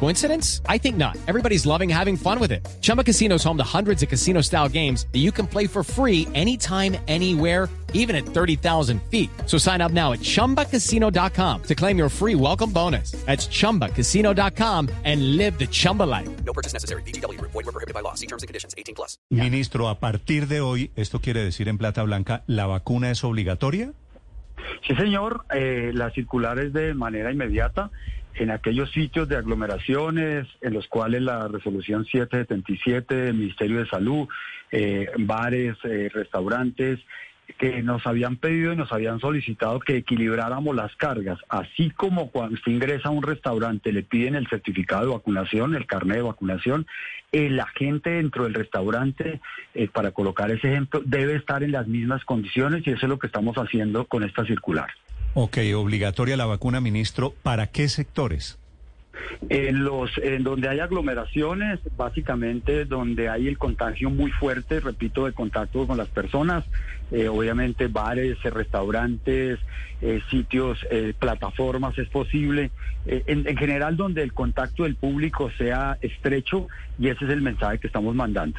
Coincidence? I think not. Everybody's loving having fun with it. Chumba Casino is home to hundreds of casino style games that you can play for free anytime, anywhere, even at 30,000 feet. So sign up now at chumbacasino.com to claim your free welcome bonus. That's chumbacasino.com and live the Chumba life. No purchase necessary. BGW. Void were prohibited by law. See terms and conditions. 18 plus. Ministro, a partir de hoy, esto quiere decir en plata blanca, ¿la vacuna es obligatoria? Sí, señor. Eh, la circular es de manera inmediata en aquellos sitios de aglomeraciones en los cuales la resolución 777 del Ministerio de Salud, eh, bares, eh, restaurantes, que nos habían pedido y nos habían solicitado que equilibráramos las cargas, así como cuando usted ingresa a un restaurante le piden el certificado de vacunación, el carnet de vacunación, el agente dentro del restaurante, eh, para colocar ese ejemplo, debe estar en las mismas condiciones y eso es lo que estamos haciendo con esta circular. Ok, obligatoria la vacuna, ministro. ¿Para qué sectores? En los en donde hay aglomeraciones, básicamente donde hay el contagio muy fuerte, repito, de contacto con las personas, eh, obviamente bares, eh, restaurantes, eh, sitios, eh, plataformas es posible, en general donde el contacto del público sea estrecho y ese es el mensaje que estamos mandando.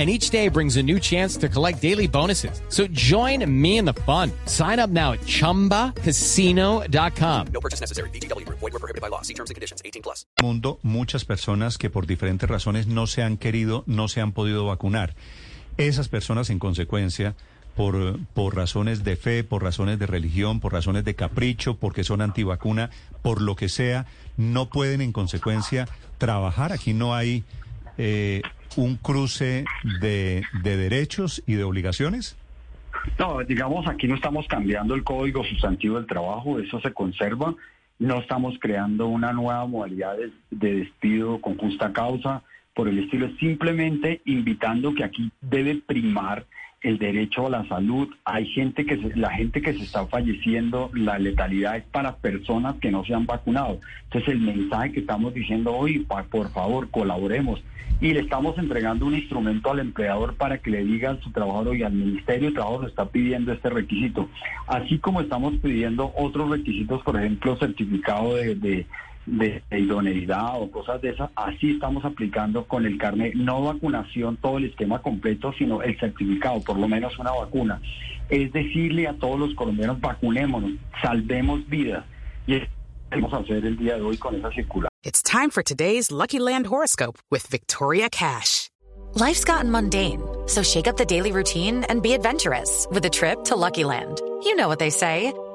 And each day brings a new chance to collect daily bonuses. So join me in the fun. Sign up now at chumbacasino.com. No purchase necessary. BGW. Void were prohibited by law. See terms and conditions. 18 plus. mundo muchas personas que por diferentes razones no se han querido, no se han podido vacunar. Esas personas, en consecuencia, por, por razones de fe, por razones de religión, por razones de capricho, porque son antivacuna, por lo que sea, no pueden, en consecuencia, trabajar. Aquí no hay eh, un cruce de, de derechos y de obligaciones. No, digamos, aquí no estamos cambiando el código sustantivo del trabajo, eso se conserva. No estamos creando una nueva modalidad de, de despido con justa causa, por el estilo, es simplemente invitando que aquí debe primar el derecho a la salud. Hay gente que se- la gente que se está falleciendo, la letalidad es para personas que no se han vacunado. Entonces el mensaje que estamos diciendo hoy, por favor, colaboremos. Y le estamos entregando un instrumento al empleador para que le diga a su trabajador y al Ministerio de Trabajo le está pidiendo este requisito. Así como estamos pidiendo otros requisitos, por ejemplo, certificado de, de- idoneidad o cosas de esas, así estamos aplicando con el carnet, no vacunación, todo el esquema completo, sino el certificado, por lo menos una vacuna. Es decirle a todos los colombianos, vacunémonos, salvemos vidas. Y es lo que vamos a hacer el día de hoy con esa circular. It's time for today's Lucky Land horoscope with Victoria Cash. Life's gotten mundane, so shake up the daily routine and be adventurous with a trip to Lucky Land. You know what they say